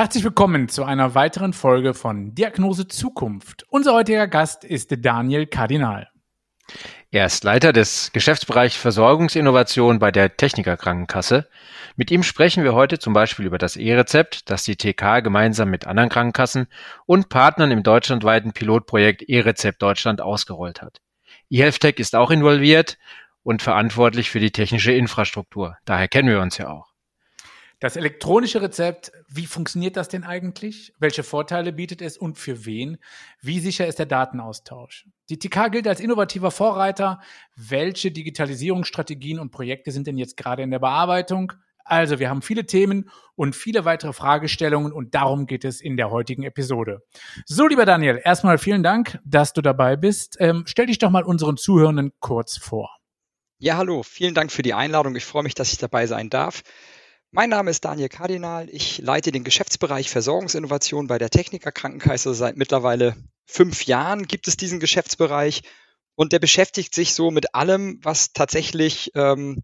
Herzlich willkommen zu einer weiteren Folge von Diagnose Zukunft. Unser heutiger Gast ist Daniel Kardinal. Er ist Leiter des Geschäftsbereichs Versorgungsinnovation bei der Techniker Krankenkasse. Mit ihm sprechen wir heute zum Beispiel über das E-Rezept, das die TK gemeinsam mit anderen Krankenkassen und Partnern im deutschlandweiten Pilotprojekt E-Rezept Deutschland ausgerollt hat. eHealthTech ist auch involviert und verantwortlich für die technische Infrastruktur. Daher kennen wir uns ja auch. Das elektronische Rezept, wie funktioniert das denn eigentlich? Welche Vorteile bietet es und für wen? Wie sicher ist der Datenaustausch? Die TK gilt als innovativer Vorreiter. Welche Digitalisierungsstrategien und Projekte sind denn jetzt gerade in der Bearbeitung? Also, wir haben viele Themen und viele weitere Fragestellungen und darum geht es in der heutigen Episode. So, lieber Daniel, erstmal vielen Dank, dass du dabei bist. Ähm, stell dich doch mal unseren Zuhörenden kurz vor. Ja, hallo, vielen Dank für die Einladung. Ich freue mich, dass ich dabei sein darf. Mein Name ist Daniel Kardinal. Ich leite den Geschäftsbereich Versorgungsinnovation bei der Techniker Krankenkasse. Seit mittlerweile fünf Jahren gibt es diesen Geschäftsbereich und der beschäftigt sich so mit allem, was tatsächlich ähm,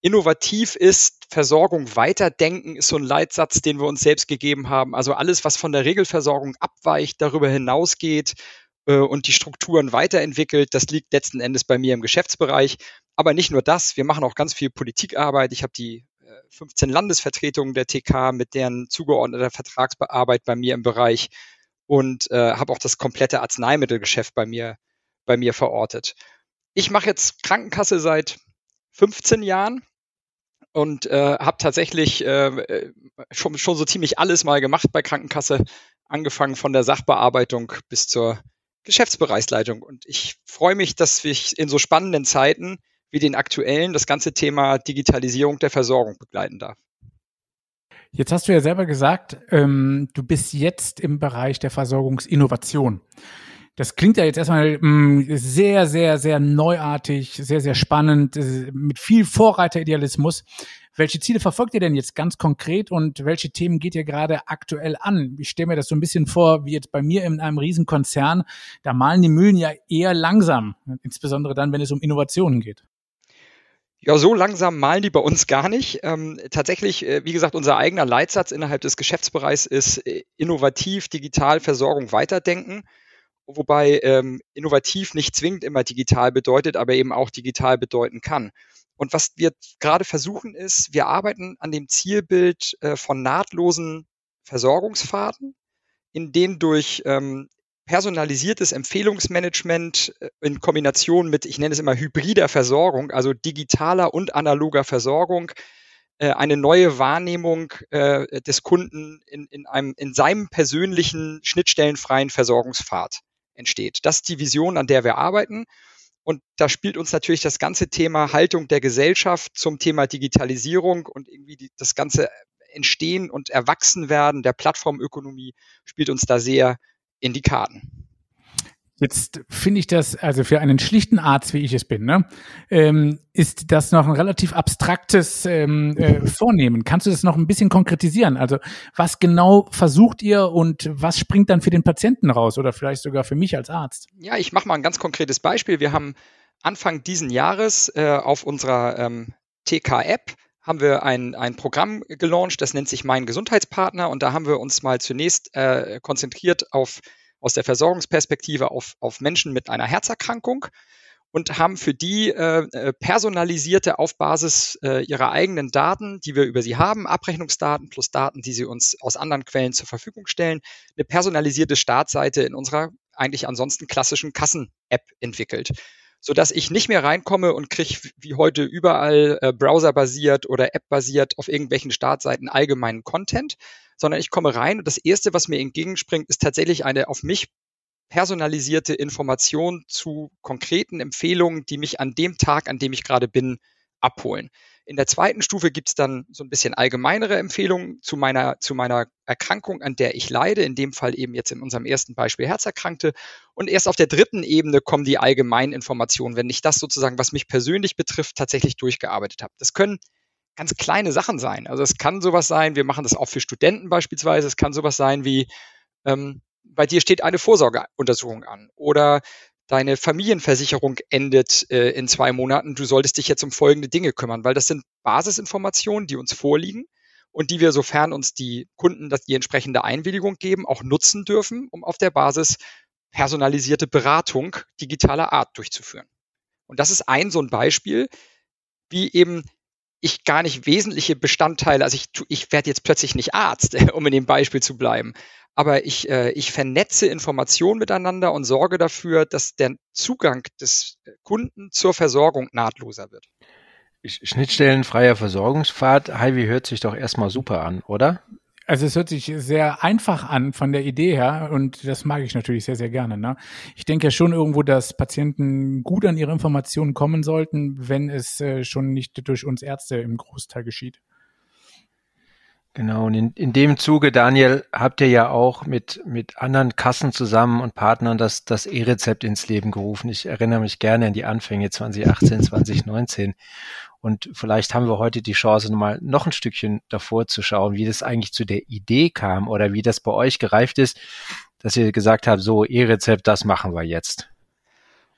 innovativ ist. Versorgung weiterdenken ist so ein Leitsatz, den wir uns selbst gegeben haben. Also alles, was von der Regelversorgung abweicht, darüber hinausgeht äh, und die Strukturen weiterentwickelt, das liegt letzten Endes bei mir im Geschäftsbereich. Aber nicht nur das, wir machen auch ganz viel Politikarbeit. Ich habe die 15 Landesvertretungen der TK mit deren zugeordneter Vertragsbearbeit bei mir im Bereich und äh, habe auch das komplette Arzneimittelgeschäft bei mir, bei mir verortet. Ich mache jetzt Krankenkasse seit 15 Jahren und äh, habe tatsächlich äh, schon, schon so ziemlich alles mal gemacht bei Krankenkasse, angefangen von der Sachbearbeitung bis zur Geschäftsbereichsleitung. Und ich freue mich, dass ich in so spannenden Zeiten wie den aktuellen das ganze Thema Digitalisierung der Versorgung begleiten darf. Jetzt hast du ja selber gesagt, ähm, du bist jetzt im Bereich der Versorgungsinnovation. Das klingt ja jetzt erstmal mh, mm, sehr, sehr, sehr neuartig, sehr, sehr spannend, äh, mit viel Vorreiteridealismus. Welche Ziele verfolgt ihr denn jetzt ganz konkret und welche Themen geht ihr gerade aktuell an? Ich stelle mir das so ein bisschen vor, wie jetzt bei mir in einem Riesenkonzern. Da malen die Mühlen ja eher langsam, insbesondere dann, wenn es um Innovationen geht. Ja, so langsam malen die bei uns gar nicht. Ähm, tatsächlich, äh, wie gesagt, unser eigener Leitsatz innerhalb des Geschäftsbereichs ist äh, innovativ, digital, Versorgung weiterdenken. Wobei ähm, innovativ nicht zwingend immer digital bedeutet, aber eben auch digital bedeuten kann. Und was wir gerade versuchen ist, wir arbeiten an dem Zielbild äh, von nahtlosen Versorgungsfaden, in denen durch ähm, personalisiertes Empfehlungsmanagement äh, in Kombination mit, ich nenne es immer hybrider Versorgung, also digitaler und analoger Versorgung, äh, eine neue Wahrnehmung äh, des Kunden in, in, einem, in seinem persönlichen schnittstellenfreien Versorgungspfad entsteht. Das ist die Vision, an der wir arbeiten. Und da spielt uns natürlich das ganze Thema Haltung der Gesellschaft zum Thema Digitalisierung und irgendwie die, das ganze Entstehen und Erwachsenwerden der Plattformökonomie spielt uns da sehr in die Karten. Jetzt finde ich das, also für einen schlichten Arzt, wie ich es bin, ne, ähm, ist das noch ein relativ abstraktes ähm, äh, Vornehmen. Kannst du das noch ein bisschen konkretisieren? Also was genau versucht ihr und was springt dann für den Patienten raus oder vielleicht sogar für mich als Arzt? Ja, ich mache mal ein ganz konkretes Beispiel. Wir haben Anfang diesen Jahres äh, auf unserer ähm, TK-App haben wir ein, ein Programm gelauncht, das nennt sich Mein Gesundheitspartner und da haben wir uns mal zunächst äh, konzentriert auf aus der Versorgungsperspektive auf, auf Menschen mit einer Herzerkrankung und haben für die äh, äh, personalisierte auf Basis äh, ihrer eigenen Daten, die wir über sie haben, Abrechnungsdaten plus Daten, die sie uns aus anderen Quellen zur Verfügung stellen, eine personalisierte Startseite in unserer eigentlich ansonsten klassischen Kassen-App entwickelt. So dass ich nicht mehr reinkomme und kriege wie heute überall äh, browserbasiert oder App-basiert auf irgendwelchen Startseiten allgemeinen Content, sondern ich komme rein und das erste, was mir entgegenspringt, ist tatsächlich eine auf mich personalisierte Informationen zu konkreten Empfehlungen, die mich an dem Tag, an dem ich gerade bin, abholen. In der zweiten Stufe gibt es dann so ein bisschen allgemeinere Empfehlungen zu meiner, zu meiner Erkrankung, an der ich leide, in dem Fall eben jetzt in unserem ersten Beispiel Herzerkrankte. Und erst auf der dritten Ebene kommen die allgemeinen Informationen, wenn ich das sozusagen, was mich persönlich betrifft, tatsächlich durchgearbeitet habe. Das können ganz kleine Sachen sein. Also es kann sowas sein, wir machen das auch für Studenten beispielsweise, es kann sowas sein wie, ähm, bei dir steht eine Vorsorgeuntersuchung an oder deine Familienversicherung endet äh, in zwei Monaten, du solltest dich jetzt um folgende Dinge kümmern, weil das sind Basisinformationen, die uns vorliegen und die wir, sofern uns die Kunden das, die entsprechende Einwilligung geben, auch nutzen dürfen, um auf der Basis personalisierte Beratung digitaler Art durchzuführen. Und das ist ein so ein Beispiel, wie eben ich gar nicht wesentliche Bestandteile, also ich, ich werde jetzt plötzlich nicht Arzt, um in dem Beispiel zu bleiben, aber ich, äh, ich vernetze Informationen miteinander und sorge dafür, dass der Zugang des Kunden zur Versorgung nahtloser wird. Schnittstellenfreier Versorgungspfad, Highway hört sich doch erstmal super an, oder? Also es hört sich sehr einfach an von der Idee her und das mag ich natürlich sehr, sehr gerne. Ne? Ich denke ja schon irgendwo, dass Patienten gut an ihre Informationen kommen sollten, wenn es äh, schon nicht durch uns Ärzte im Großteil geschieht. Genau, und in, in dem Zuge, Daniel, habt ihr ja auch mit, mit anderen Kassen zusammen und Partnern das, das E-Rezept ins Leben gerufen. Ich erinnere mich gerne an die Anfänge 2018, 2019. Und vielleicht haben wir heute die Chance, mal noch ein Stückchen davor zu schauen, wie das eigentlich zu der Idee kam oder wie das bei euch gereift ist, dass ihr gesagt habt, so E-Rezept, das machen wir jetzt.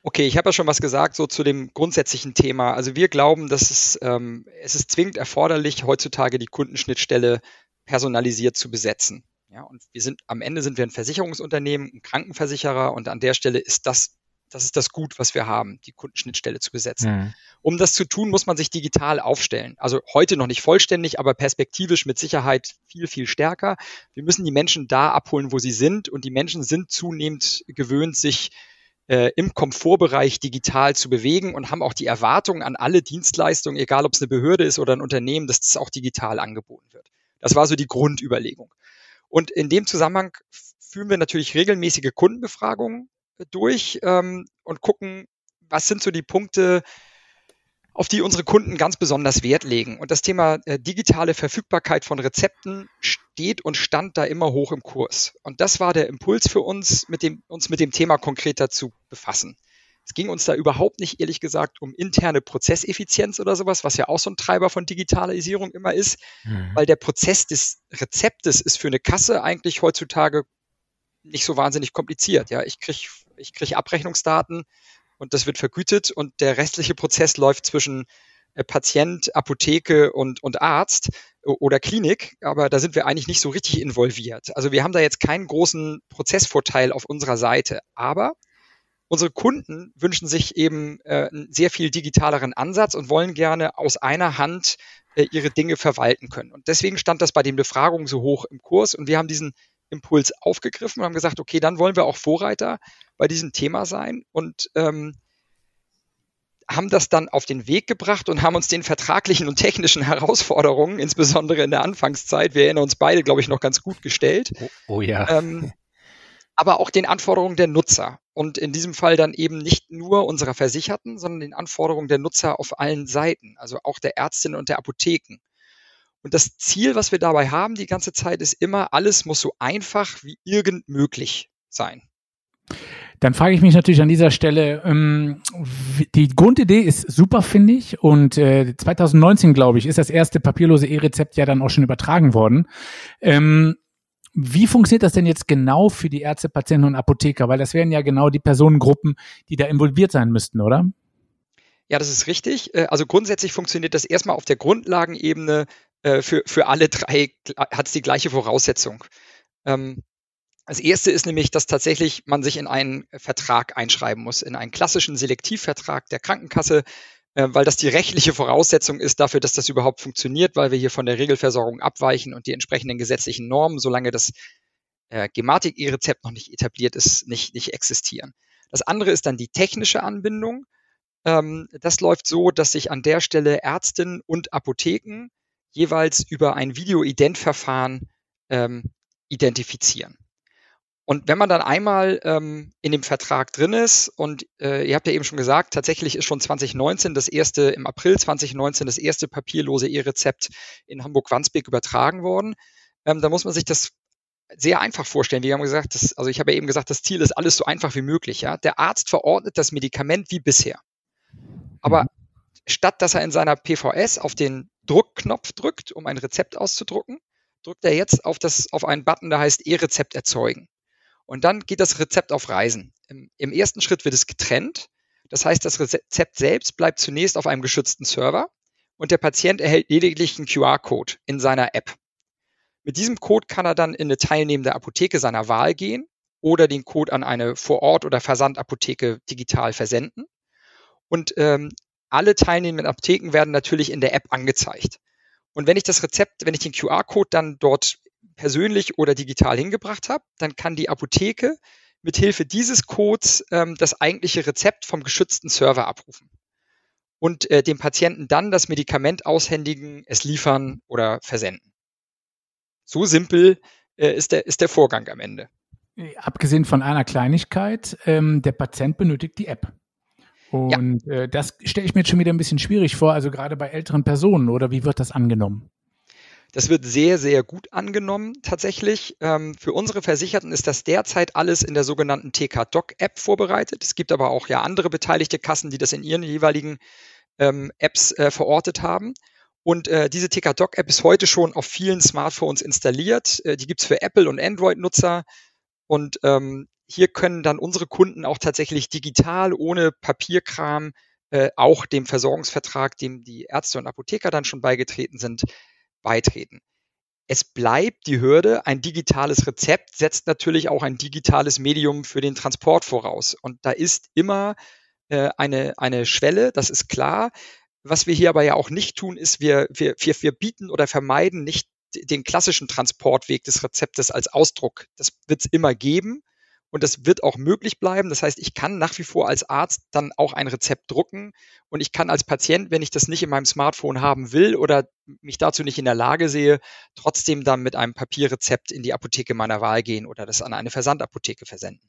Okay, ich habe ja schon was gesagt, so zu dem grundsätzlichen Thema. Also wir glauben, dass es, ähm, es ist zwingend erforderlich, heutzutage die Kundenschnittstelle personalisiert zu besetzen. Ja, und wir sind, am Ende sind wir ein Versicherungsunternehmen, ein Krankenversicherer und an der Stelle ist das, das ist das Gut, was wir haben, die Kundenschnittstelle zu besetzen. Mhm. Um das zu tun, muss man sich digital aufstellen. Also heute noch nicht vollständig, aber perspektivisch mit Sicherheit viel, viel stärker. Wir müssen die Menschen da abholen, wo sie sind und die Menschen sind zunehmend gewöhnt, sich äh, im Komfortbereich digital zu bewegen und haben auch die Erwartung an alle Dienstleistungen, egal ob es eine Behörde ist oder ein Unternehmen, dass das auch digital angeboten wird. Das war so die Grundüberlegung. Und in dem Zusammenhang führen wir natürlich regelmäßige Kundenbefragungen durch ähm, und gucken, was sind so die Punkte, auf die unsere Kunden ganz besonders Wert legen. Und das Thema äh, digitale Verfügbarkeit von Rezepten steht und stand da immer hoch im Kurs. Und das war der Impuls für uns, mit dem, uns mit dem Thema konkreter zu befassen. Es ging uns da überhaupt nicht, ehrlich gesagt, um interne Prozesseffizienz oder sowas, was ja auch so ein Treiber von Digitalisierung immer ist, mhm. weil der Prozess des Rezeptes ist für eine Kasse eigentlich heutzutage nicht so wahnsinnig kompliziert. Ja, ich kriege ich krieg Abrechnungsdaten, und das wird vergütet und der restliche Prozess läuft zwischen äh, Patient, Apotheke und, und Arzt oder Klinik, aber da sind wir eigentlich nicht so richtig involviert. Also wir haben da jetzt keinen großen Prozessvorteil auf unserer Seite, aber unsere Kunden wünschen sich eben äh, einen sehr viel digitaleren Ansatz und wollen gerne aus einer Hand äh, ihre Dinge verwalten können. Und deswegen stand das bei den Befragungen so hoch im Kurs und wir haben diesen Impuls aufgegriffen und haben gesagt, okay, dann wollen wir auch Vorreiter bei diesem Thema sein und ähm, haben das dann auf den Weg gebracht und haben uns den vertraglichen und technischen Herausforderungen, insbesondere in der Anfangszeit, wir erinnern uns beide, glaube ich, noch ganz gut gestellt. Oh, oh ja. Ähm, aber auch den Anforderungen der Nutzer. Und in diesem Fall dann eben nicht nur unserer Versicherten, sondern den Anforderungen der Nutzer auf allen Seiten, also auch der Ärztinnen und der Apotheken. Und das Ziel, was wir dabei haben die ganze Zeit, ist immer, alles muss so einfach wie irgend möglich sein. Dann frage ich mich natürlich an dieser Stelle, ähm, die Grundidee ist super, finde ich. Und äh, 2019, glaube ich, ist das erste papierlose E-Rezept ja dann auch schon übertragen worden. Ähm, wie funktioniert das denn jetzt genau für die Ärzte, Patienten und Apotheker? Weil das wären ja genau die Personengruppen, die da involviert sein müssten, oder? Ja, das ist richtig. Äh, also grundsätzlich funktioniert das erstmal auf der Grundlagenebene äh, für, für alle drei hat es die gleiche Voraussetzung. Ähm, das erste ist nämlich, dass tatsächlich man sich in einen Vertrag einschreiben muss, in einen klassischen Selektivvertrag der Krankenkasse, äh, weil das die rechtliche Voraussetzung ist dafür, dass das überhaupt funktioniert, weil wir hier von der Regelversorgung abweichen und die entsprechenden gesetzlichen Normen, solange das äh, Gematik-E-Rezept noch nicht etabliert ist, nicht, nicht existieren. Das andere ist dann die technische Anbindung. Ähm, das läuft so, dass sich an der Stelle Ärztinnen und Apotheken jeweils über ein Video-Ident-Verfahren ähm, identifizieren. Und wenn man dann einmal ähm, in dem Vertrag drin ist und äh, ihr habt ja eben schon gesagt, tatsächlich ist schon 2019 das erste, im April 2019 das erste papierlose E-Rezept in Hamburg-Wandsbek übertragen worden, ähm, da muss man sich das sehr einfach vorstellen. Wir haben gesagt, das, also ich habe ja eben gesagt, das Ziel ist alles so einfach wie möglich. Ja? Der Arzt verordnet das Medikament wie bisher. Aber mhm. statt dass er in seiner PVS auf den Druckknopf drückt, um ein Rezept auszudrucken, drückt er jetzt auf, das, auf einen Button, der heißt E-Rezept erzeugen. Und dann geht das Rezept auf Reisen. Im, Im ersten Schritt wird es getrennt. Das heißt, das Rezept selbst bleibt zunächst auf einem geschützten Server und der Patient erhält lediglich einen QR-Code in seiner App. Mit diesem Code kann er dann in eine teilnehmende Apotheke seiner Wahl gehen oder den Code an eine Vorort- oder Versandapotheke digital versenden. Und ähm, alle teilnehmenden Apotheken werden natürlich in der App angezeigt. Und wenn ich das Rezept, wenn ich den QR-Code dann dort persönlich oder digital hingebracht habe, dann kann die Apotheke mit Hilfe dieses Codes ähm, das eigentliche Rezept vom geschützten Server abrufen und äh, dem Patienten dann das Medikament aushändigen, es liefern oder versenden. So simpel äh, ist, der, ist der Vorgang am Ende. Abgesehen von einer Kleinigkeit, ähm, der Patient benötigt die App. Und ja. äh, das stelle ich mir jetzt schon wieder ein bisschen schwierig vor, also gerade bei älteren Personen, oder wie wird das angenommen? Das wird sehr, sehr gut angenommen tatsächlich. Ähm, für unsere Versicherten ist das derzeit alles in der sogenannten TK-Doc-App vorbereitet. Es gibt aber auch ja andere beteiligte Kassen, die das in ihren jeweiligen ähm, Apps äh, verortet haben. Und äh, diese TK-Doc-App ist heute schon auf vielen Smartphones installiert. Äh, die gibt's für Apple- und Android-Nutzer. Und ähm, hier können dann unsere Kunden auch tatsächlich digital, ohne Papierkram, äh, auch dem Versorgungsvertrag, dem die Ärzte und Apotheker dann schon beigetreten sind, beitreten. Es bleibt die Hürde, ein digitales Rezept setzt natürlich auch ein digitales Medium für den Transport voraus. Und da ist immer äh, eine, eine Schwelle, das ist klar. Was wir hier aber ja auch nicht tun, ist, wir, wir, wir, wir bieten oder vermeiden nicht den klassischen Transportweg des Rezeptes als Ausdruck. Das wird es immer geben und das wird auch möglich bleiben. Das heißt, ich kann nach wie vor als Arzt dann auch ein Rezept drucken und ich kann als Patient, wenn ich das nicht in meinem Smartphone haben will oder mich dazu nicht in der Lage sehe, trotzdem dann mit einem Papierrezept in die Apotheke meiner Wahl gehen oder das an eine Versandapotheke versenden.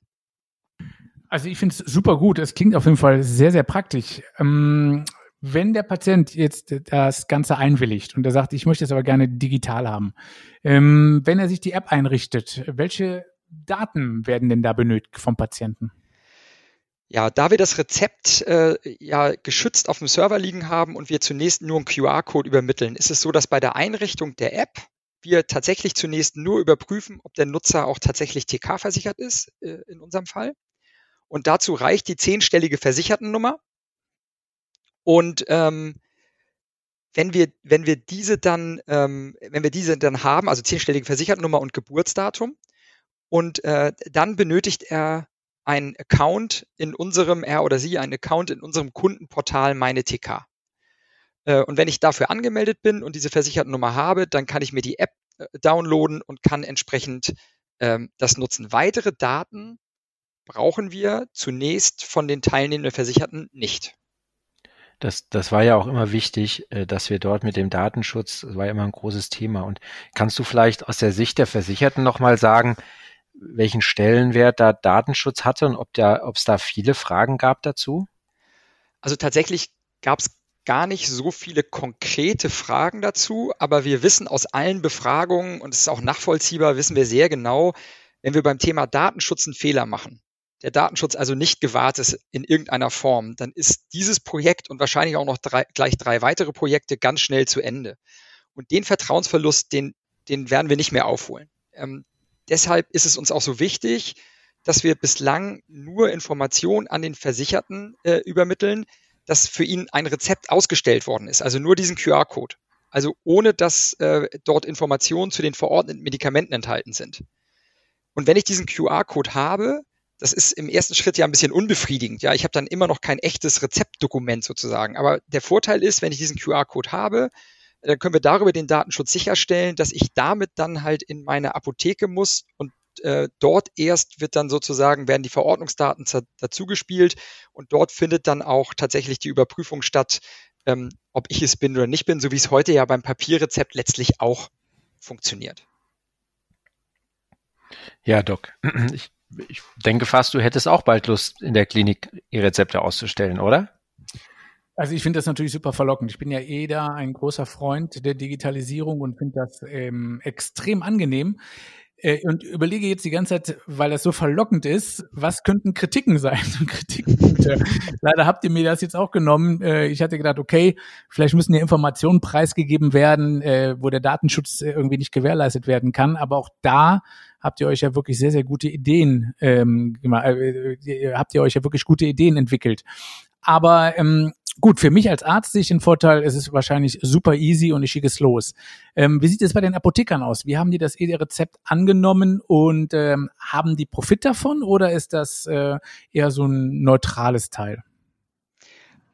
Also ich finde es super gut. Es klingt auf jeden Fall sehr, sehr praktisch. Ähm, wenn der Patient jetzt das Ganze einwilligt und er sagt, ich möchte es aber gerne digital haben, ähm, wenn er sich die App einrichtet, welche Daten werden denn da benötigt vom Patienten? Ja, da wir das Rezept äh, ja geschützt auf dem Server liegen haben und wir zunächst nur einen QR-Code übermitteln, ist es so, dass bei der Einrichtung der App wir tatsächlich zunächst nur überprüfen, ob der Nutzer auch tatsächlich TK versichert ist, äh, in unserem Fall. Und dazu reicht die zehnstellige Versichertennummer, und ähm, wenn wir, wenn wir diese dann, ähm, wenn wir diese dann haben, also zehnstellige Versichertennummer und Geburtsdatum, und äh, dann benötigt er einen Account in unserem, er oder sie, einen Account in unserem Kundenportal Meine TK. Äh, und wenn ich dafür angemeldet bin und diese Versichertennummer habe, dann kann ich mir die App äh, downloaden und kann entsprechend ähm, das nutzen. Weitere Daten brauchen wir zunächst von den teilnehmenden Versicherten nicht. Das, das war ja auch immer wichtig, äh, dass wir dort mit dem Datenschutz, das war ja immer ein großes Thema. Und kannst du vielleicht aus der Sicht der Versicherten nochmal sagen, welchen Stellenwert da Datenschutz hatte und ob da, ob es da viele Fragen gab dazu? Also tatsächlich gab es gar nicht so viele konkrete Fragen dazu, aber wir wissen aus allen Befragungen, und es ist auch nachvollziehbar, wissen wir sehr genau, wenn wir beim Thema Datenschutz einen Fehler machen, der Datenschutz also nicht gewahrt ist in irgendeiner Form, dann ist dieses Projekt und wahrscheinlich auch noch drei, gleich drei weitere Projekte ganz schnell zu Ende. Und den Vertrauensverlust, den, den werden wir nicht mehr aufholen. Ähm, deshalb ist es uns auch so wichtig, dass wir bislang nur Informationen an den Versicherten äh, übermitteln, dass für ihn ein Rezept ausgestellt worden ist, also nur diesen QR-Code. Also ohne dass äh, dort Informationen zu den verordneten Medikamenten enthalten sind. Und wenn ich diesen QR-Code habe, das ist im ersten Schritt ja ein bisschen unbefriedigend. Ja, ich habe dann immer noch kein echtes Rezeptdokument sozusagen. Aber der Vorteil ist, wenn ich diesen QR-Code habe, dann können wir darüber den Datenschutz sicherstellen, dass ich damit dann halt in meine Apotheke muss und äh, dort erst wird dann sozusagen, werden die Verordnungsdaten dazugespielt und dort findet dann auch tatsächlich die Überprüfung statt, ähm, ob ich es bin oder nicht bin, so wie es heute ja beim Papierrezept letztlich auch funktioniert. Ja, Doc. Ich, ich denke fast, du hättest auch bald Lust, in der Klinik E-Rezepte auszustellen, oder? Also ich finde das natürlich super verlockend. Ich bin ja eh da ein großer Freund der Digitalisierung und finde das ähm, extrem angenehm. Äh, und überlege jetzt die ganze Zeit, weil das so verlockend ist, was könnten Kritiken sein? Kritikpunkte. Leider habt ihr mir das jetzt auch genommen. Äh, ich hatte gedacht, okay, vielleicht müssen ja Informationen preisgegeben werden, äh, wo der Datenschutz irgendwie nicht gewährleistet werden kann. Aber auch da habt ihr euch ja wirklich sehr, sehr gute Ideen, ähm, habt ihr euch ja wirklich gute Ideen entwickelt. Aber ähm, gut, für mich als Arzt sehe ich den Vorteil, es ist wahrscheinlich super easy und ich schicke es los. Ähm, wie sieht es bei den Apothekern aus? Wie haben die das E-Rezept angenommen und ähm, haben die Profit davon oder ist das äh, eher so ein neutrales Teil?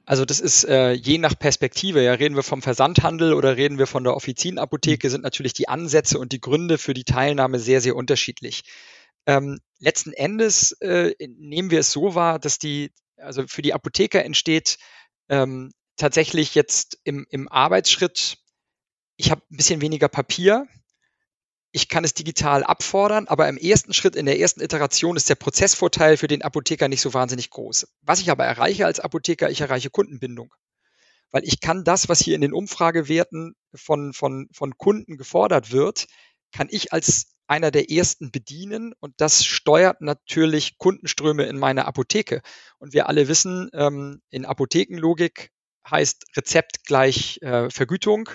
Also das ist äh, je nach Perspektive. Ja, reden wir vom Versandhandel oder reden wir von der Offizienapotheke, sind natürlich die Ansätze und die Gründe für die Teilnahme sehr, sehr unterschiedlich. Ähm, letzten Endes äh, nehmen wir es so wahr, dass die, also für die Apotheker entsteht ähm, tatsächlich jetzt im, im Arbeitsschritt, ich habe ein bisschen weniger Papier, ich kann es digital abfordern, aber im ersten Schritt, in der ersten Iteration ist der Prozessvorteil für den Apotheker nicht so wahnsinnig groß. Was ich aber erreiche als Apotheker, ich erreiche Kundenbindung. Weil ich kann das, was hier in den Umfragewerten von, von, von Kunden gefordert wird, kann ich als einer der ersten bedienen und das steuert natürlich Kundenströme in meine Apotheke. Und wir alle wissen, ähm, in Apothekenlogik heißt Rezept gleich äh, Vergütung.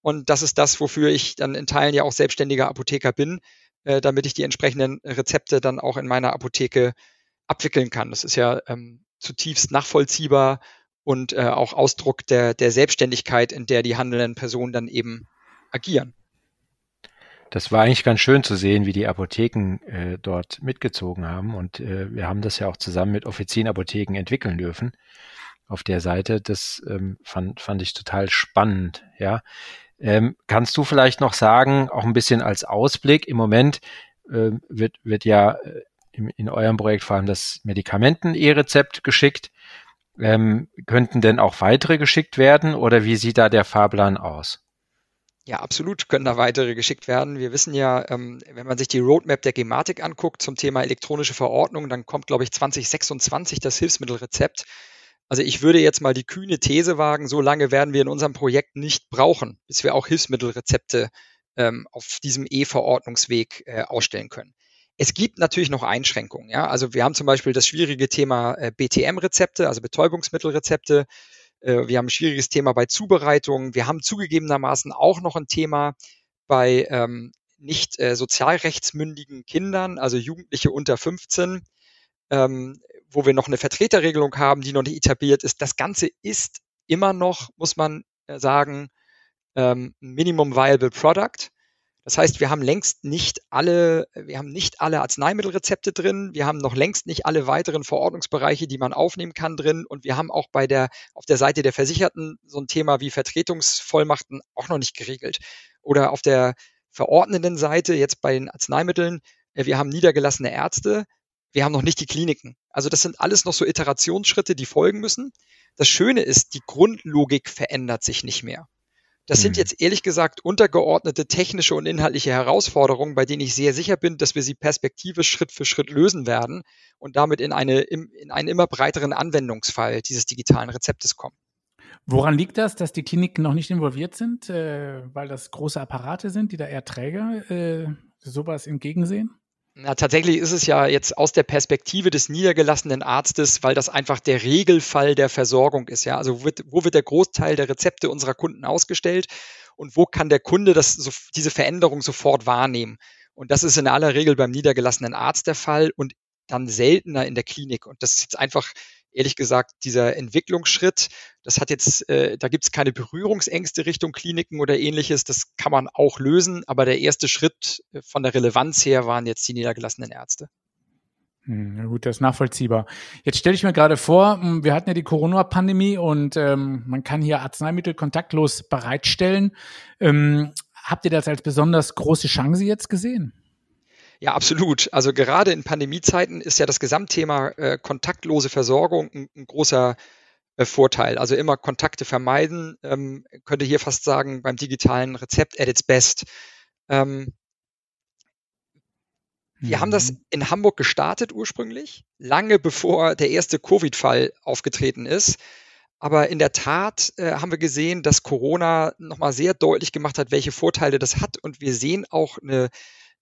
Und das ist das, wofür ich dann in Teilen ja auch selbstständiger Apotheker bin, äh, damit ich die entsprechenden Rezepte dann auch in meiner Apotheke abwickeln kann. Das ist ja ähm, zutiefst nachvollziehbar und äh, auch Ausdruck der, der Selbstständigkeit, in der die handelnden Personen dann eben agieren das war eigentlich ganz schön zu sehen, wie die Apotheken äh, dort mitgezogen haben. Und äh, wir haben das ja auch zusammen mit Offizienapotheken entwickeln dürfen auf der Seite. Das ähm, fand, fand ich total spannend. Ja, ähm, kannst du vielleicht noch sagen, auch ein bisschen als Ausblick? Im Moment äh, wird, wird ja äh, in, in eurem Projekt vor allem das Medikamenten-E-Rezept geschickt. Ähm, könnten denn auch weitere geschickt werden oder wie sieht da der Fahrplan aus? Ja, absolut können da weitere geschickt werden. Wir wissen ja, ähm, wenn man sich die Roadmap der Gematik anguckt zum Thema elektronische Verordnung, dann kommt, glaube ich, 2026 das Hilfsmittelrezept. Also ich würde jetzt mal die kühne These wagen, so lange werden wir in unserem Projekt nicht brauchen, bis wir auch Hilfsmittelrezepte ähm, auf diesem E-Verordnungsweg äh, ausstellen können. Es gibt natürlich noch Einschränkungen. Ja? Also wir haben zum Beispiel das schwierige Thema äh, BTM-Rezepte, also Betäubungsmittelrezepte. Äh, wir haben ein schwieriges Thema bei Zubereitung. Wir haben zugegebenermaßen auch noch ein Thema bei ähm, nicht äh, sozialrechtsmündigen Kindern, also Jugendliche unter 15, ähm, wo wir noch eine Vertreterregelung haben, die noch nicht etabliert ist. Das Ganze ist immer noch, muss man äh, sagen, ähm, Minimum Viable Product. Das heißt, wir haben längst nicht alle, wir haben nicht alle Arzneimittelrezepte drin, wir haben noch längst nicht alle weiteren Verordnungsbereiche, die man aufnehmen kann drin und wir haben auch bei der, auf der Seite der Versicherten so ein Thema wie Vertretungsvollmachten auch noch nicht geregelt. Oder auf der verordnenden Seite, jetzt bei den Arzneimitteln, äh, wir haben niedergelassene Ärzte, wir haben noch nicht die Kliniken. Also das sind alles noch so Iterationsschritte, die folgen müssen. Das Schöne ist, die Grundlogik verändert sich nicht mehr. Das sind mhm. jetzt ehrlich gesagt untergeordnete technische und inhaltliche Herausforderungen, bei denen ich sehr sicher bin, dass wir sie perspektivisch Schritt für Schritt lösen werden und damit in, eine, in einen immer breiteren Anwendungsfall dieses digitalen Rezeptes kommen. Woran liegt das, dass die Kliniken noch nicht involviert sind? Äh, weil das große Apparate sind, die da eher Träger äh, sowas entgegensehen? Na, tatsächlich ist es ja jetzt aus der Perspektive des niedergelassenen Arztes, weil das einfach der Regelfall der Versorgung ist. Ja, also wo wird, wo wird der Großteil der Rezepte unserer Kunden ausgestellt und wo kann der Kunde das, so, diese Veränderung sofort wahrnehmen? Und das ist in aller Regel beim niedergelassenen Arzt der Fall und dann seltener in der Klinik. Und das ist jetzt einfach ehrlich gesagt, dieser Entwicklungsschritt, das hat jetzt, äh, da gibt es keine Berührungsängste Richtung Kliniken oder ähnliches. Das kann man auch lösen, aber der erste Schritt äh, von der Relevanz her waren jetzt die niedergelassenen Ärzte. Hm, na gut, das ist nachvollziehbar. Jetzt stelle ich mir gerade vor, hm, wir hatten ja die Corona-Pandemie und ähm, man kann hier Arzneimittel kontaktlos bereitstellen. Ähm, habt ihr das als besonders große Chance jetzt gesehen? Ja, absolut. Also gerade in Pandemiezeiten ist ja das Gesamtthema äh, kontaktlose Versorgung ein, ein großer äh, Vorteil. Also immer Kontakte vermeiden, ähm, könnte hier fast sagen, beim digitalen Rezept at its best. Ähm, Wir mhm. haben das mhm. in Hamburg gestartet ursprünglich, lange bevor der erste Covid-Fall aufgetreten ist. Aber in der Tat äh, haben wir gesehen, dass Corona nochmal sehr deutlich gemacht hat, welche Vorteile das hat. Und wir sehen auch eine,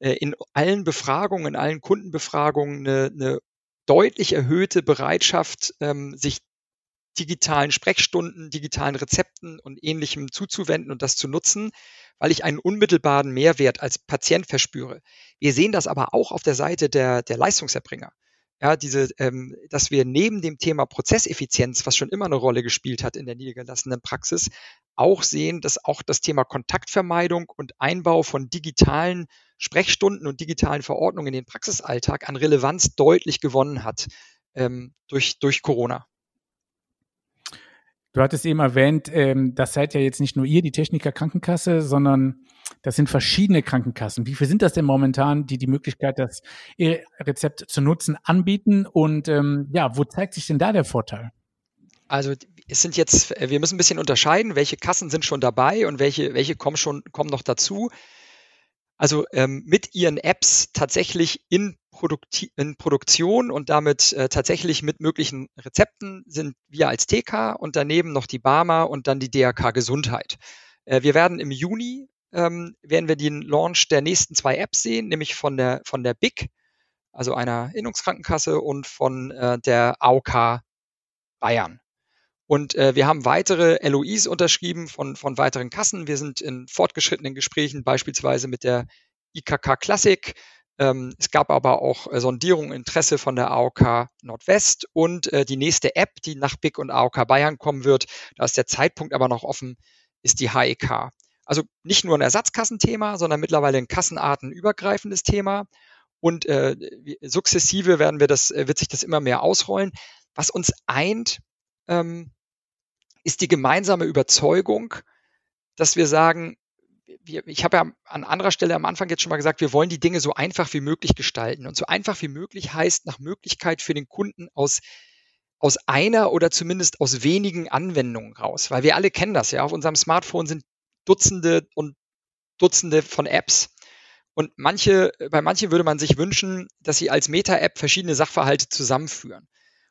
in allen Befragungen, in allen Kundenbefragungen eine, eine deutlich erhöhte Bereitschaft, ähm, sich digitalen Sprechstunden, digitalen Rezepten und ähnlichem zuzuwenden und das zu nutzen, weil ich einen unmittelbaren Mehrwert als Patient verspüre. Wir sehen das aber auch auf der Seite der, der Leistungserbringer ja, diese, ähm, dass wir neben dem Thema Prozesseffizienz, was schon immer eine Rolle gespielt hat in der niedergelassenen Praxis, auch sehen, dass auch das Thema Kontaktvermeidung und Einbau von digitalen Sprechstunden und digitalen Verordnungen in den Praxisalltag an Relevanz deutlich gewonnen hat ähm, durch, durch Corona. Du hattest eben erwähnt, ähm, das seid ja jetzt nicht nur ihr, die Techniker Krankenkasse, sondern das sind verschiedene Krankenkassen. Wie viel sind das denn momentan, die die Möglichkeit, das E-Rezept zu nutzen, anbieten? Und ähm, ja, wo zeigt sich denn da der Vorteil? Also es sind jetzt, wir müssen ein bisschen unterscheiden, welche Kassen sind schon dabei und welche, welche kommen schon, kommen noch dazu. Also ähm, mit ihren Apps tatsächlich in, Produkti in Produktion und damit äh, tatsächlich mit möglichen Rezepten sind wir als TK und daneben noch die Barmer und dann die DRK Gesundheit. Äh, wir werden im Juni ähm, werden wir den Launch der nächsten zwei Apps sehen, nämlich von der, von der BIC, also einer Innungskrankenkasse und von äh, der AOK Bayern. Und äh, wir haben weitere LOIs unterschrieben von, von weiteren Kassen. Wir sind in fortgeschrittenen Gesprächen, beispielsweise mit der IKK Classic. Ähm, es gab aber auch äh, Sondierung Interesse von der AOK Nordwest und äh, die nächste App, die nach BIC und AOK Bayern kommen wird, da ist der Zeitpunkt aber noch offen, ist die HEK. Also nicht nur ein Ersatzkassenthema, sondern mittlerweile ein kassenartenübergreifendes Thema. Und äh, sukzessive werden wir das, äh, wird sich das immer mehr ausrollen. Was uns eint, ähm, ist die gemeinsame Überzeugung, dass wir sagen, wir, ich habe ja an anderer Stelle am Anfang jetzt schon mal gesagt, wir wollen die Dinge so einfach wie möglich gestalten. Und so einfach wie möglich heißt nach Möglichkeit für den Kunden aus aus einer oder zumindest aus wenigen Anwendungen raus, weil wir alle kennen das ja. Auf unserem Smartphone sind Dutzende und Dutzende von Apps. Und manche, bei manchen würde man sich wünschen, dass sie als Meta-App verschiedene Sachverhalte zusammenführen.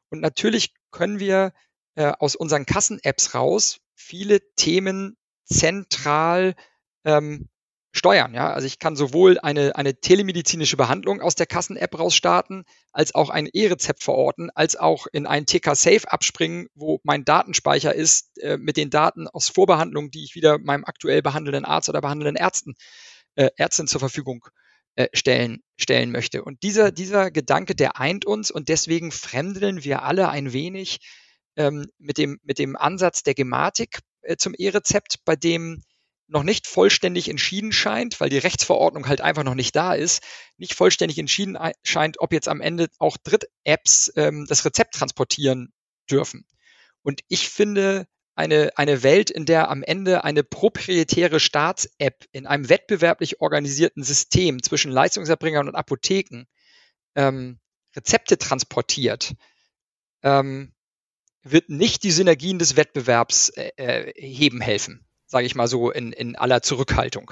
Und natürlich können wir äh, aus unseren Kassen-Apps raus viele Themen zentral ähm, steuern. Ja? Also ich kann sowohl eine, eine telemedizinische Behandlung aus der Kassen-App raus starten, als auch ein E-Rezept verorten, als auch in ein TK-Safe abspringen, wo mein Datenspeicher ist äh, mit den Daten aus Vorbehandlungen, die ich wieder meinem aktuell behandelnden Arzt oder behandelnden Ärzten, äh, Ärztin zur Verfügung äh, stellen, stellen möchte. Und dieser, dieser Gedanke, der eint uns und deswegen fremdeln wir alle ein wenig ähm, mit, dem, mit dem Ansatz der Gematik äh, zum E-Rezept, bei dem noch nicht vollständig entschieden scheint, weil die Rechtsverordnung halt einfach noch nicht da ist, nicht vollständig entschieden scheint, ob jetzt am Ende auch Dritt-Apps ähm, das Rezept transportieren dürfen. Und ich finde, eine, eine Welt, in der am Ende eine proprietäre Staats-App in einem wettbewerblich organisierten System zwischen Leistungserbringern und Apotheken ähm, Rezepte transportiert, ähm, wird nicht die Synergien des Wettbewerbs äh, äh heben helfen sage ich mal so, in, in aller Zurückhaltung.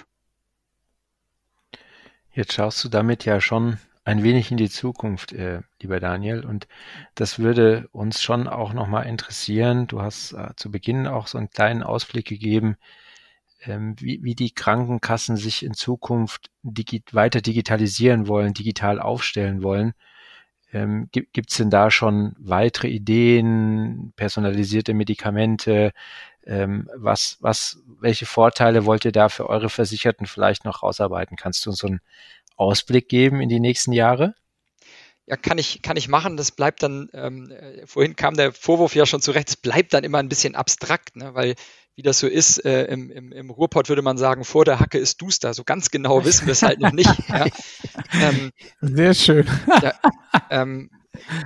Jetzt schaust du damit ja schon ein wenig in die Zukunft, äh, lieber Daniel. Und das würde uns schon auch nochmal interessieren. Du hast äh, zu Beginn auch so einen kleinen Ausblick gegeben, ähm, wie, wie die Krankenkassen sich in Zukunft digi weiter digitalisieren wollen, digital aufstellen wollen. Ähm, Gibt es denn da schon weitere Ideen, personalisierte Medikamente, ähm, was, was, welche Vorteile wollt ihr da für eure Versicherten vielleicht noch rausarbeiten? Kannst du uns so einen Ausblick geben in die nächsten Jahre? Ja, kann ich, kann ich machen. Das bleibt dann, ähm, äh, vorhin kam der Vorwurf ja schon zurecht, es bleibt dann immer ein bisschen abstrakt, ne? weil wie das so ist, äh, im, im, im Ruhrpott würde man sagen, vor der Hacke ist duster. So ganz genau wissen wir es halt noch nicht. Ja? Ähm, Sehr schön. Ja, ähm,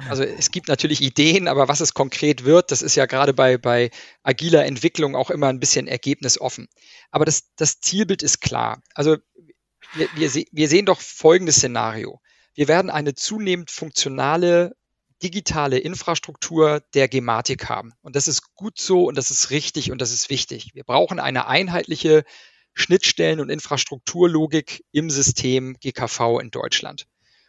also es gibt natürlich Ideen, aber was es konkret wird, das ist ja gerade bei, bei agiler Entwicklung auch immer ein bisschen ergebnisoffen. Aber das, das Zielbild ist klar. Also wir, wir, wir sehen doch folgendes Szenario. Wir werden eine zunehmend funktionale digitale Infrastruktur der Gematik haben. Und das ist gut so und das ist richtig und das ist wichtig. Wir brauchen eine einheitliche Schnittstellen- und Infrastrukturlogik im System GKV in Deutschland.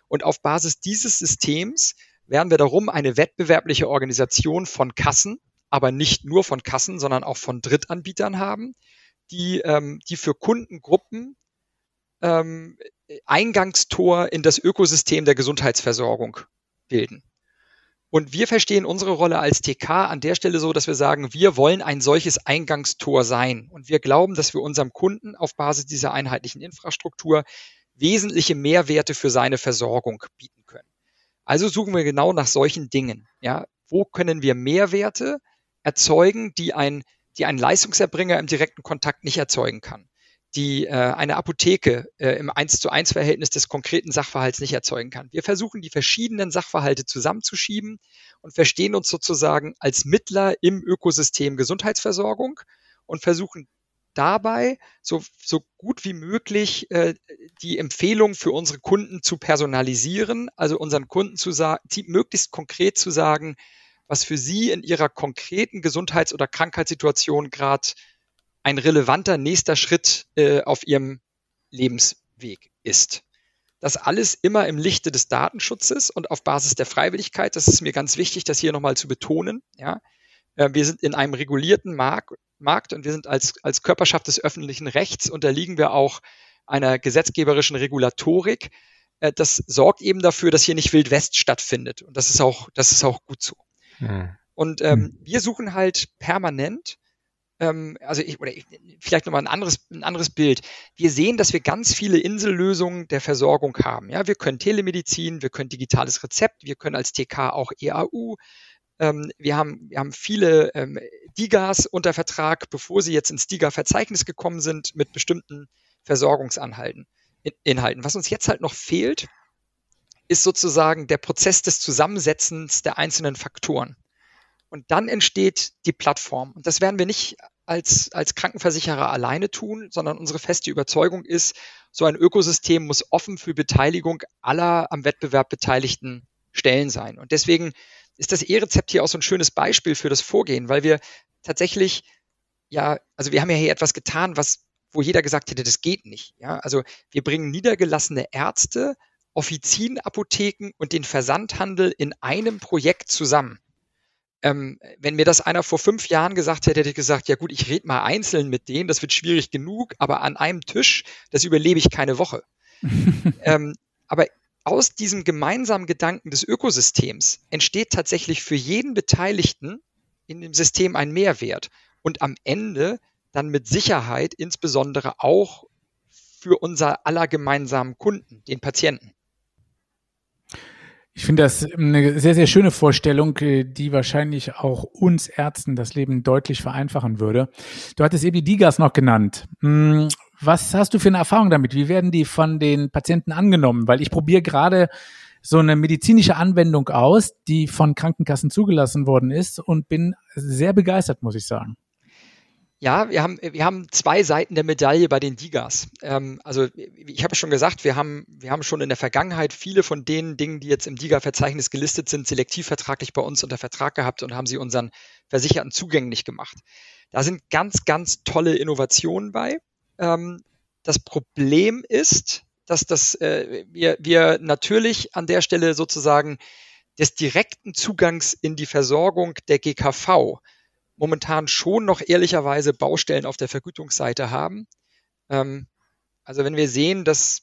Und auf Basis dieses Systems werden wir darum eine wettbewerbliche Organisation von Kassen, aber nicht nur von Kassen, sondern auch von Drittanbietern haben, die, ähm, die für Kundengruppen ähm, Eingangstor in das Ökosystem der Gesundheitsversorgung bilden. Und wir verstehen unsere Rolle als TK an der Stelle so, dass wir sagen, wir wollen ein solches Eingangstor sein. Und wir glauben, dass wir unserem Kunden auf Basis dieser einheitlichen Infrastruktur wesentliche Mehrwerte für seine Versorgung bieten. Also suchen wir genau nach solchen Dingen. Ja, wo können wir Mehrwerte erzeugen, die ein, die ein Leistungserbringer im direkten Kontakt nicht erzeugen kann? die äh, eine Apotheke äh, im 1 zu 1 Verhältnis des konkreten Sachverhalts nicht erzeugen kann. Wir versuchen die verschiedenen Sachverhalte zusammenzuschieben und verstehen uns sozusagen als Mittler im Ökosystem Gesundheitsversorgung und versuchen dabei so, so gut wie möglich äh, die Empfehlung für unsere Kunden zu personalisieren, also unseren Kunden zu sagen, möglichst konkret zu sagen, was für sie in ihrer konkreten Gesundheits- oder Krankheitssituation gerade ein relevanter nächster Schritt äh, auf ihrem Lebensweg ist. Das alles immer im Lichte des Datenschutzes und auf Basis der Freiwilligkeit. Das ist mir ganz wichtig, das hier nochmal zu betonen. Ja, äh, wir sind in einem regulierten Markt, Markt und wir sind als, als Körperschaft des öffentlichen Rechts unterliegen wir auch einer gesetzgeberischen Regulatorik. Äh, das sorgt eben dafür, dass hier nicht Wild West stattfindet. Und das ist auch, das ist auch gut so. Hm. Und ähm, hm. wir suchen halt permanent ähm, also ich, oder ich, vielleicht nochmal ein anderes, ein anderes Bild. Wir sehen, dass wir ganz viele Insellösungen der Versorgung haben. Ja, wir können Telemedizin, wir können digitales Rezept, wir können als TK auch EAU. Ähm, wir, haben, wir haben viele ähm, DIGAs unter Vertrag, bevor sie jetzt ins DIGA-Verzeichnis gekommen sind, mit bestimmten Versorgungsanhalten, in, Inhalten. Was uns jetzt halt noch fehlt, ist sozusagen der Prozess des Zusammensetzens der einzelnen Faktoren. Und dann entsteht die Plattform. Und das werden wir nicht als, als Krankenversicherer alleine tun, sondern unsere feste Überzeugung ist, so ein Ökosystem muss offen für Beteiligung aller am Wettbewerb beteiligten Stellen sein. Und deswegen ist das E-Rezept hier auch so ein schönes Beispiel für das Vorgehen, weil wir tatsächlich, ja, also wir haben ja hier etwas getan, was, wo jeder gesagt hätte, das geht nicht. Ja, also wir bringen niedergelassene Ärzte, Offizienapotheken und den Versandhandel in einem Projekt zusammen. Ähm, wenn mir das einer vor fünf Jahren gesagt hätte, hätte ich gesagt, ja gut, ich rede mal einzeln mit denen, das wird schwierig genug, aber an einem Tisch, das überlebe ich keine Woche. ähm, aber aus diesem gemeinsamen Gedanken des Ökosystems entsteht tatsächlich für jeden Beteiligten in dem System ein Mehrwert und am Ende dann mit Sicherheit insbesondere auch für unser aller gemeinsamen Kunden, den Patienten. Ich finde das eine sehr, sehr schöne Vorstellung, äh, die wahrscheinlich auch uns Ärzten das Leben deutlich vereinfachen würde. Du hattest eben die Digas noch genannt. Hm, was hast du für eine Erfahrung damit? Wie werden die von den Patienten angenommen? Weil ich probiere gerade so eine medizinische Anwendung aus, die von Krankenkassen zugelassen worden ist und bin sehr begeistert, muss ich sagen. Ja, wir haben, wir haben zwei Seiten der Medaille bei den Digas. Ähm, also ich habe schon gesagt, wir haben, wir haben schon in der Vergangenheit viele von den Dingen, die jetzt im Diga-Verzeichnis gelistet sind, selektivvertraglich bei uns unter Vertrag gehabt und haben sie unseren Versicherten zugänglich gemacht. Da sind ganz, ganz tolle Innovationen bei. Ähm, das Problem ist, dass das, äh, wir, wir natürlich an der Stelle sozusagen des direkten Zugangs in die Versorgung der GKV momentan schon noch ehrlicherweise Baustellen auf der Vergütungsseite haben. Ähm, also wenn wir sehen, dass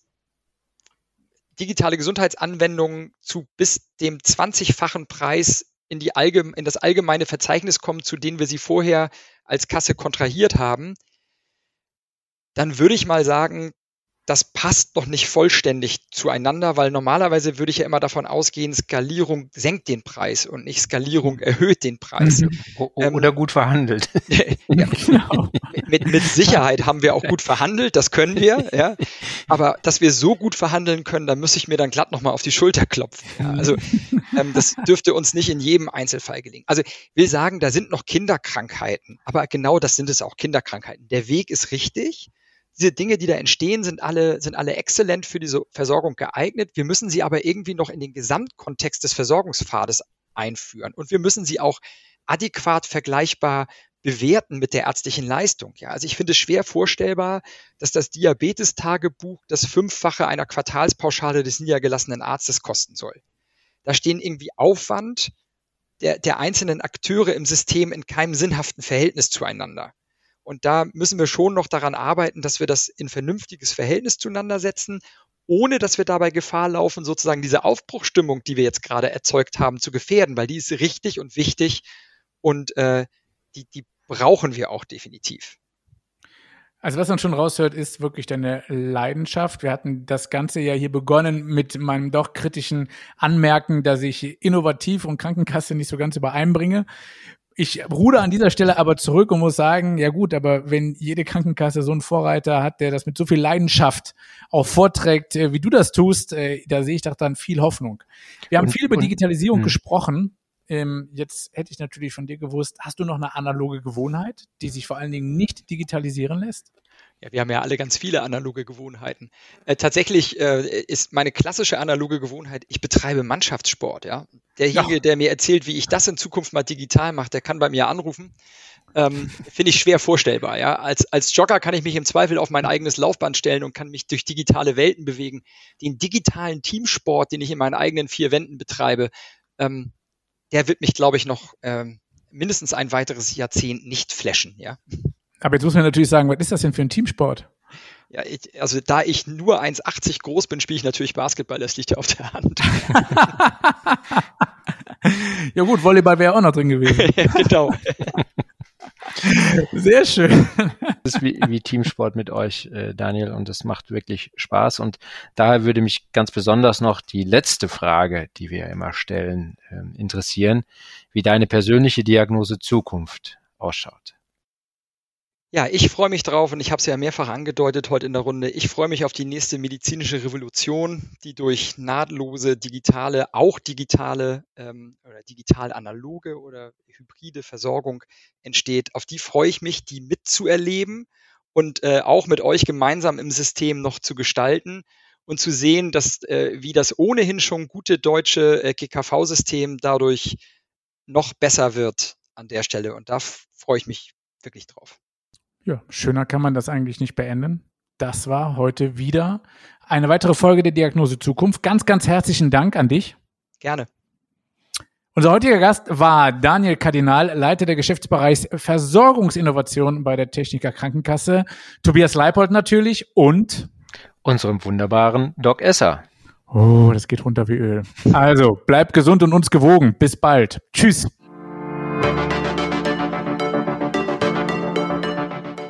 digitale Gesundheitsanwendungen zu bis dem 20-fachen Preis in, die in das allgemeine Verzeichnis kommen, zu denen wir sie vorher als Kasse kontrahiert haben, dann würde ich mal sagen, das passt noch nicht vollständig zueinander, weil normalerweise würde ich ja immer davon ausgehen, Skalierung senkt den Preis und nicht Skalierung erhöht den Preis. Mhm. Ähm, Oder gut verhandelt. ja, genau. mit, mit Sicherheit haben wir auch gut verhandelt, das können wir, ja. Aber dass wir so gut verhandeln können, da muss ich mir dann glatt nochmal auf die Schulter klopfen. Ja. Also ähm, das dürfte uns nicht in jedem Einzelfall gelingen. Also ich will sagen, da sind noch Kinderkrankheiten, aber genau das sind es auch, Kinderkrankheiten. Der Weg ist richtig diese Dinge, die da entstehen, sind alle, sind alle exzellent für diese Versorgung geeignet. Wir müssen sie aber irgendwie noch in den Gesamtkontext des Versorgungspfades einführen. Und wir müssen sie auch adäquat vergleichbar bewerten mit der ärztlichen Leistung. Ja, also ich finde es schwer vorstellbar, dass das Diabetestagebuch das Fünffache einer Quartalspauschale des niedergelassenen Arztes kosten soll. Da stehen irgendwie Aufwand der, der einzelnen Akteure im System in keinem sinnhaften Verhältnis zueinander. Und da müssen wir schon noch daran arbeiten, dass wir das in vernünftiges Verhältnis zueinander setzen, ohne dass wir dabei Gefahr laufen, sozusagen diese Aufbruchstimmung, die wir jetzt gerade erzeugt haben, zu gefährden, weil die ist richtig und wichtig und äh, die, die brauchen wir auch definitiv. Also was man schon raushört, ist wirklich deine Leidenschaft. Wir hatten das Ganze ja hier begonnen mit meinem doch kritischen Anmerken, dass ich innovativ und Krankenkasse nicht so ganz übereinbringe. Ich ruder an dieser Stelle aber zurück und muss sagen, ja gut, aber wenn jede Krankenkasse so einen Vorreiter hat, der das mit so viel Leidenschaft auch vorträgt, äh, wie du das tust, äh, da sehe ich doch dann viel Hoffnung. Wir haben und, viel über Digitalisierung und, hm. gesprochen. Ähm, jetzt hätte ich natürlich von dir gewusst, hast du noch eine analoge Gewohnheit, die sich vor allen Dingen nicht digitalisieren lässt? Ja, wir haben ja alle ganz viele analoge Gewohnheiten. Äh, tatsächlich äh, ist meine klassische analoge Gewohnheit, ich betreibe Mannschaftssport. Ja, derjenige, ja. der mir erzählt, wie ich das in Zukunft mal digital mache, der kann bei mir anrufen. Ähm, Finde ich schwer vorstellbar. Ja, als als Jogger kann ich mich im Zweifel auf mein eigenes Laufband stellen und kann mich durch digitale Welten bewegen. Den digitalen Teamsport, den ich in meinen eigenen vier Wänden betreibe, ähm, der wird mich, glaube ich, noch ähm, mindestens ein weiteres Jahrzehnt nicht flashen, ja. Aber jetzt muss man natürlich sagen, was ist das denn für ein Teamsport? Ja, ich, also da ich nur 1,80 groß bin, spiele ich natürlich Basketball, das liegt ja auf der Hand. ja gut, Volleyball wäre auch noch drin gewesen. genau. Sehr schön. Das ist wie, wie Teamsport mit euch, äh, Daniel, und es macht wirklich Spaß. Und daher würde mich ganz besonders noch die letzte Frage, die wir immer stellen, äh, interessieren, wie deine persönliche Diagnose Zukunft ausschaut. Ja, ich freue mich drauf und ich habe es ja mehrfach angedeutet heute in der Runde. Ich freue mich auf die nächste medizinische Revolution, die durch nahtlose digitale, auch digitale ähm, oder digital analoge oder hybride Versorgung entsteht. Auf die freue ich mich, die mitzuerleben und äh, auch mit euch gemeinsam im System noch zu gestalten und zu sehen, dass äh, wie das ohnehin schon gute deutsche äh, GKV-System dadurch noch besser wird an der Stelle. Und da freue ich mich wirklich drauf. Ja, schöner kann man das eigentlich nicht beenden. Das war heute wieder eine weitere Folge der Diagnose Zukunft. Ganz, ganz herzlichen Dank an dich. Gerne. Unser heutiger Gast war Daniel Kardinal, Leiter der Geschäftsbereichs Versorgungsinnovation bei der Techniker Krankenkasse, Tobias Leipold natürlich und unserem wunderbaren Doc Esser. Oh, das geht runter wie Öl. Also, bleibt gesund und uns gewogen. Bis bald. Tschüss.